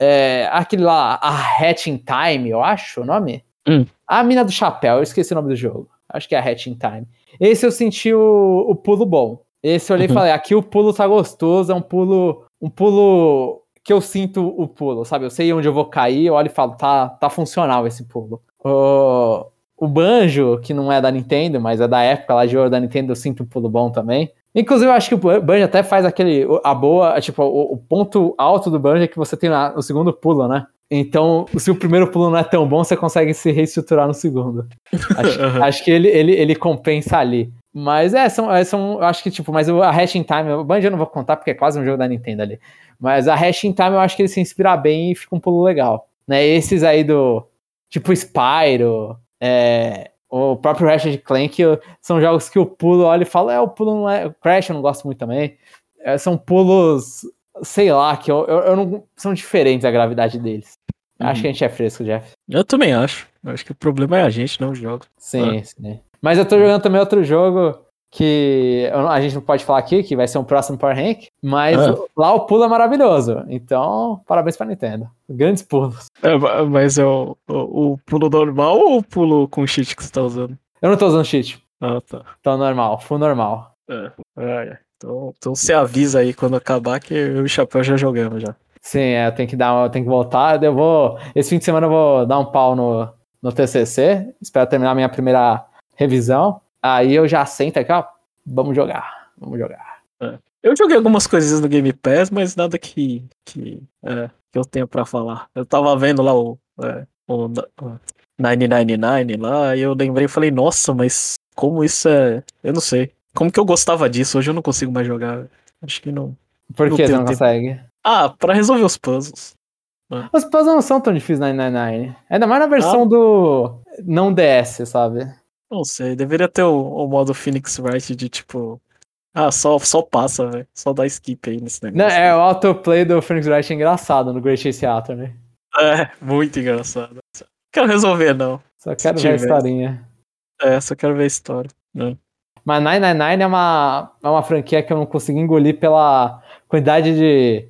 é, aquele lá, a Hatch in Time, eu acho o nome. Hum. A mina do chapéu, eu esqueci o nome do jogo. Acho que é a Hatch in Time. Esse eu senti o, o pulo bom. Esse eu olhei e Uhum. falei, aqui o pulo tá gostoso, é um pulo, um pulo que eu sinto o pulo, sabe? Eu sei onde eu vou cair, eu olho e falo, tá, tá funcional esse pulo. O, o Banjo, que não é da Nintendo, mas é da época lá de ouro da Nintendo, eu sinto um pulo bom também. Inclusive, eu acho que o Banjo até faz aquele. A boa. Tipo, o, o ponto alto do Banjo é que você tem o segundo pulo, né? Então, se o primeiro pulo não é tão bom, você consegue se reestruturar no segundo. [LAUGHS] Acho, acho que ele, ele, ele compensa ali. Mas é, são, é, são. Acho que, tipo, mas a Hash in Time, o Banjo eu não vou contar porque é quase um jogo da Nintendo ali. Mas a Hash in Time eu acho que ele se inspira bem e fica um pulo legal. Né? Esses aí do. Tipo Spyro, é, o próprio Ratchet Clank são jogos que o pulo olha e fala, é, o pulo não é. O Crash eu não gosto muito também. É, são pulos, sei lá, que eu, eu, eu, não. São diferentes a gravidade deles. Hum. Acho que a gente é fresco, Jeff. Eu também acho. Eu acho que o problema é a gente, não os jogos. Sim, ah. sim. Mas eu tô jogando também outro jogo que a gente não pode falar aqui, que vai ser um próximo Power Rank, mas ah. lá o pulo é maravilhoso. Então, parabéns pra Nintendo. Grandes pulos. É, mas é o, o, o, pulo normal ou o pulo com cheat que você tá usando? Eu não tô usando cheat. Ah, tá. Então, normal, full normal. É, é. Então, então você avisa aí quando acabar que eu e o Chapéu já jogamos já. Sim, é, eu tenho que dar, eu tenho que voltar. Eu vou. Esse fim de semana eu vou dar um pau no, no TCC. Espero terminar minha primeira revisão. Aí eu já sento aqui, ó, vamos jogar, vamos jogar. É. Eu joguei algumas coisinhas no Game Pass, mas nada que, que, é, que eu tenha para falar. Eu tava vendo lá o, é, o, o 999 lá, e eu lembrei e falei, nossa, mas como isso é. Eu não sei. Como que eu gostava disso? Hoje eu não consigo mais jogar. Acho que não. Por que você não tempo. consegue? Ah, pra resolver os puzzles. É. Os puzzles não são tão difíceis na 999. Ainda mais na versão ah. do não DS, sabe? Não sei, deveria ter o, o modo Phoenix Wright de tipo. Ah, só, só passa, velho. Só dá skip aí nesse negócio. Não, é, o autoplay do Phoenix Wright é engraçado no Great Chase Theater, né? É, muito engraçado. Quero resolver, não. Só quero ver a historinha. É, só quero ver a história. Né? Mas 999 é uma, é uma franquia que eu não consegui engolir pela quantidade de,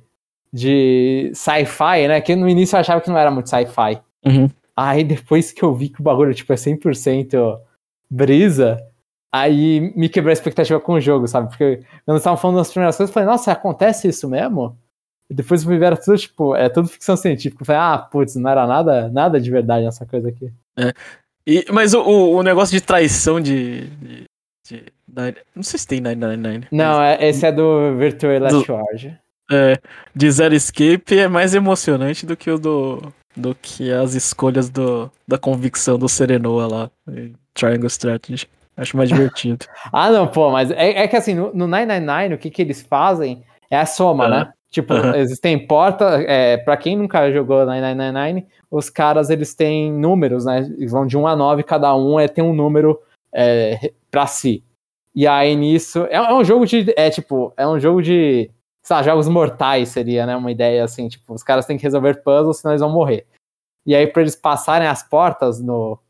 de sci-fi, né? Que no início eu achava que não era muito sci-fi. Uhum. Aí depois que eu vi que o bagulho tipo, é 100% brisa, aí me quebrou a expectativa com o jogo, sabe? Porque quando estavam falando das primeiras coisas, eu falei, nossa, acontece isso mesmo? E depois me vieram tudo, tipo, é tudo ficção científica. Eu falei, ah, putz, não era nada, nada de verdade nessa coisa aqui. É. E, mas o, o negócio de traição de, de, de, Não sei se tem 999. Não, é, esse é do Virtual Last Ward. É, de Zero Escape é mais emocionante do que o do. do que as escolhas do, da convicção do Serenoa lá. Triangle Strategy. Acho mais divertido. [LAUGHS] ah, não, pô, mas é, é que assim, no, no 999, o que, que eles fazem é a soma, né? Tipo, existem portas, é, pra quem nunca jogou 999, os caras, eles têm números, né? Eles vão de 1 a 9, cada um é, tem um número é, pra si. E aí, nisso, é, é um jogo de, é tipo, é um jogo de, sei lá, jogos mortais seria, né? Uma ideia assim, tipo, os caras têm que resolver puzzles, senão eles vão morrer. E aí, pra eles passarem as portas no,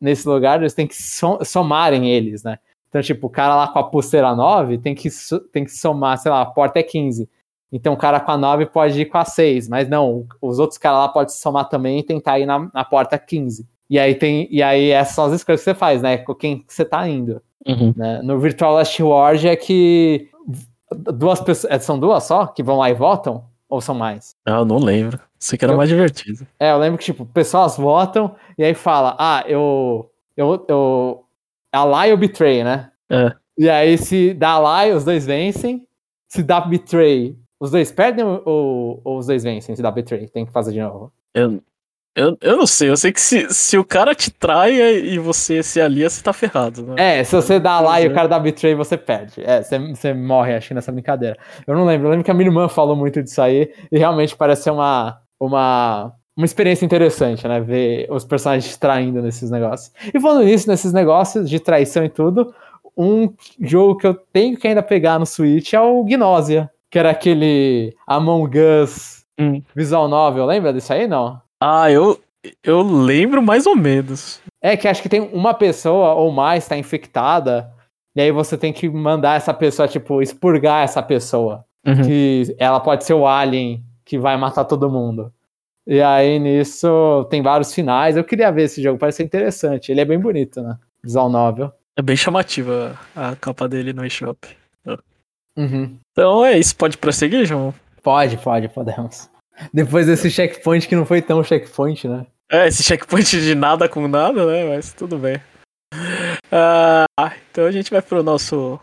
nesse lugar, eles têm que somarem eles, né? Então, tipo, o cara lá com a pulseira 9 tem que, tem que somar, sei lá, a porta é 15. Então o cara com a 9 pode ir com a 6, mas não, os outros caras lá podem somar também e tentar ir na, na porta 15. E aí tem. E aí essas são as escolhas que você faz, né? Com quem você tá indo. Uhum. Né? No Virtual Last Ward é que duas pessoas. É, são duas só que vão lá e votam? Ou são mais? Ah, eu não lembro. Isso que era eu, mais divertido. É, eu lembro que, tipo, pessoas votam e aí fala, ah, eu. Eu. eu a lie ou betray, né? É. E aí, se dá lie, os dois vencem. Se dá betray, os dois perdem ou, ou, os dois vencem? Se dá betray, tem que fazer de novo. Eu, eu, eu não sei, eu sei que se, se o cara te trai e você se alia, você tá ferrado, né? É, se você dá lá e o cara dá betray, você perde. É, você, você morre, acho que nessa brincadeira. Eu não lembro, eu lembro que a minha irmã falou muito disso aí, e realmente parece ser uma, uma, uma experiência interessante, né? Ver os personagens traindo nesses negócios. E falando nisso, nesses negócios de traição e tudo, um jogo que eu tenho que ainda pegar no Switch é o Gnosia, que era aquele Among Us hum. visual novel, lembra disso aí, não? Ah, eu, eu lembro mais ou menos. É que acho que tem uma pessoa ou mais tá infectada, e aí você tem que mandar essa pessoa, tipo, expurgar essa pessoa. Uhum. Que ela pode ser o alien que vai matar todo mundo. E aí nisso tem vários finais. Eu queria ver esse jogo, parece ser interessante. Ele é bem bonito, né? Visual novel. É bem chamativa a capa dele no eShop. Uhum. Então é isso, pode prosseguir, João? Pode, pode, podemos. Depois desse checkpoint que não foi tão checkpoint, né? É, esse checkpoint de nada com nada, né? Mas tudo bem. Ah, então a gente vai pro nosso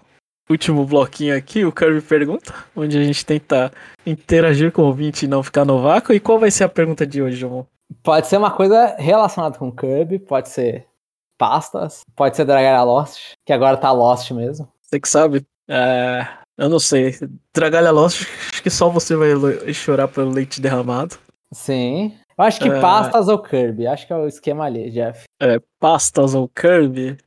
último bloquinho aqui, o Kirby Pergunta, onde a gente tenta interagir com o ouvinte e não ficar no vácuo. E qual vai ser a pergunta de hoje, João? Pode ser uma coisa relacionada com Kirby, pode ser pastas, pode ser Dragalia Lost, que agora tá Lost mesmo. Você que sabe. É, eu não sei. Dragalha Lost, acho que só você vai chorar pelo leite derramado. Sim. Eu acho que É. pastas ou Kirby, acho que é o esquema ali, Jeff. É, pastas ou Kirby?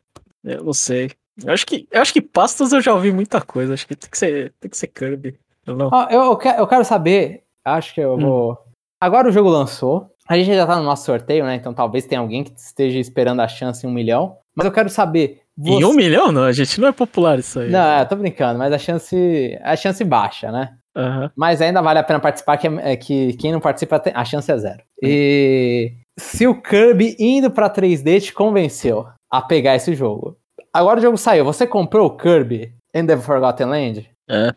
Eu não sei. Eu acho que, eu acho que pastas eu já ouvi muita coisa. Acho que tem que ser, tem que ser Kirby. Eu não. Ó, eu, eu que- eu quero saber, acho que eu Hum. vou. Agora o jogo lançou. A gente já tá no nosso sorteio, né? Então talvez tenha alguém que esteja esperando a chance em um milhão. Mas eu quero saber. Em um milhão, não. A gente não é popular isso aí. Não, é, tô brincando, mas a chance. A chance baixa, né? Aham. Mas ainda vale a pena participar, que, é, é que quem não participa, a chance é zero. E se o Kirby indo pra 3D te convenceu a pegar esse jogo. Agora o jogo saiu, você comprou o Kirby and the Forgotten Land? É.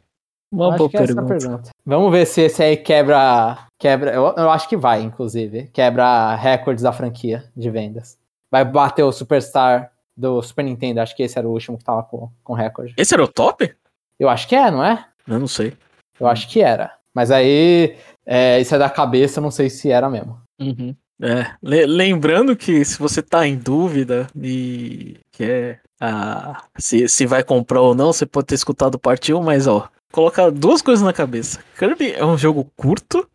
Uma Acho boa é pergunta. pergunta. Vamos ver se esse aí quebra. quebra eu, eu acho que vai, inclusive. Quebra recordes da franquia de vendas. Vai bater o Superstar do Super Nintendo. Acho que esse era o último que tava com, com recorde. Esse era o top? Eu acho que é, não é? Eu não sei. Eu acho que era. Mas aí, é, isso é da cabeça, não sei se era mesmo. Uhum. É, le- lembrando que se você tá em dúvida e quer ah, se, se vai comprar ou não, você pode ter escutado parte 1, mas ó, colocar duas coisas na cabeça. Kirby é um jogo curto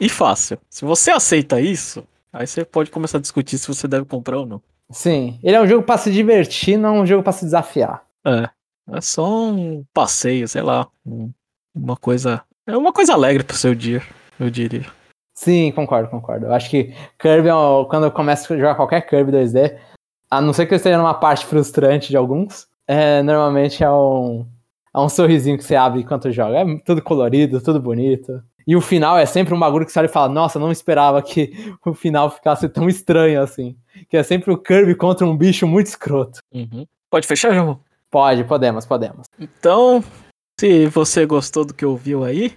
e fácil. Se você aceita isso, aí você pode começar a discutir se você deve comprar ou não. Sim, ele é um jogo pra se divertir, não é um jogo pra se desafiar. É, é só um passeio, sei lá, um- uma coisa, é uma coisa alegre pro seu dia, eu diria. Sim, concordo, concordo. Eu acho que Kirby, é quando eu começo a jogar qualquer Kirby 2D, a não ser que eu esteja numa parte frustrante de alguns, é, normalmente é um, é um sorrisinho que você abre enquanto joga. É tudo colorido, tudo bonito. E o final é sempre um bagulho que você olha e fala, nossa, não esperava que [LAUGHS] o final ficasse tão estranho assim. Que é sempre o Kirby contra um bicho muito escroto. Uhum. Pode fechar, João? Pode, podemos, podemos. Então, se você gostou do que ouviu aí,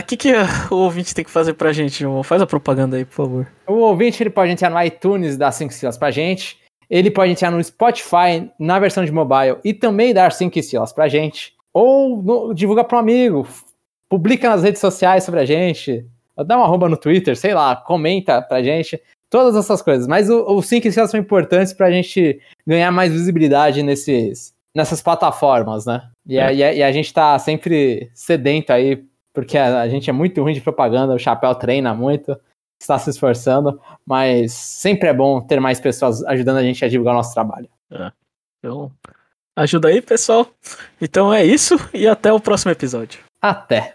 o que, que [LAUGHS] o ouvinte tem que fazer pra gente, João? Faz a propaganda aí, por favor. O ouvinte ele pode entrar no iTunes e dar 5 estrelas pra gente. Ele pode entrar no Spotify na versão de mobile e também dar 5 estrelas pra gente. Ou no- divulga para um amigo, publica nas redes sociais sobre a gente, dá uma arroba no Twitter, sei lá, comenta pra gente. Todas essas coisas. Mas os 5 estrelas são importantes pra gente ganhar mais visibilidade nesses, nessas plataformas, né? E, a, É. e a- e a gente tá sempre sedento aí, porque a, a gente é muito ruim de propaganda, o Chapéu treina muito está se esforçando, mas sempre é bom ter mais pessoas ajudando a gente a divulgar o nosso trabalho. Então, ajuda aí, pessoal. Então é isso e até o próximo episódio. Até!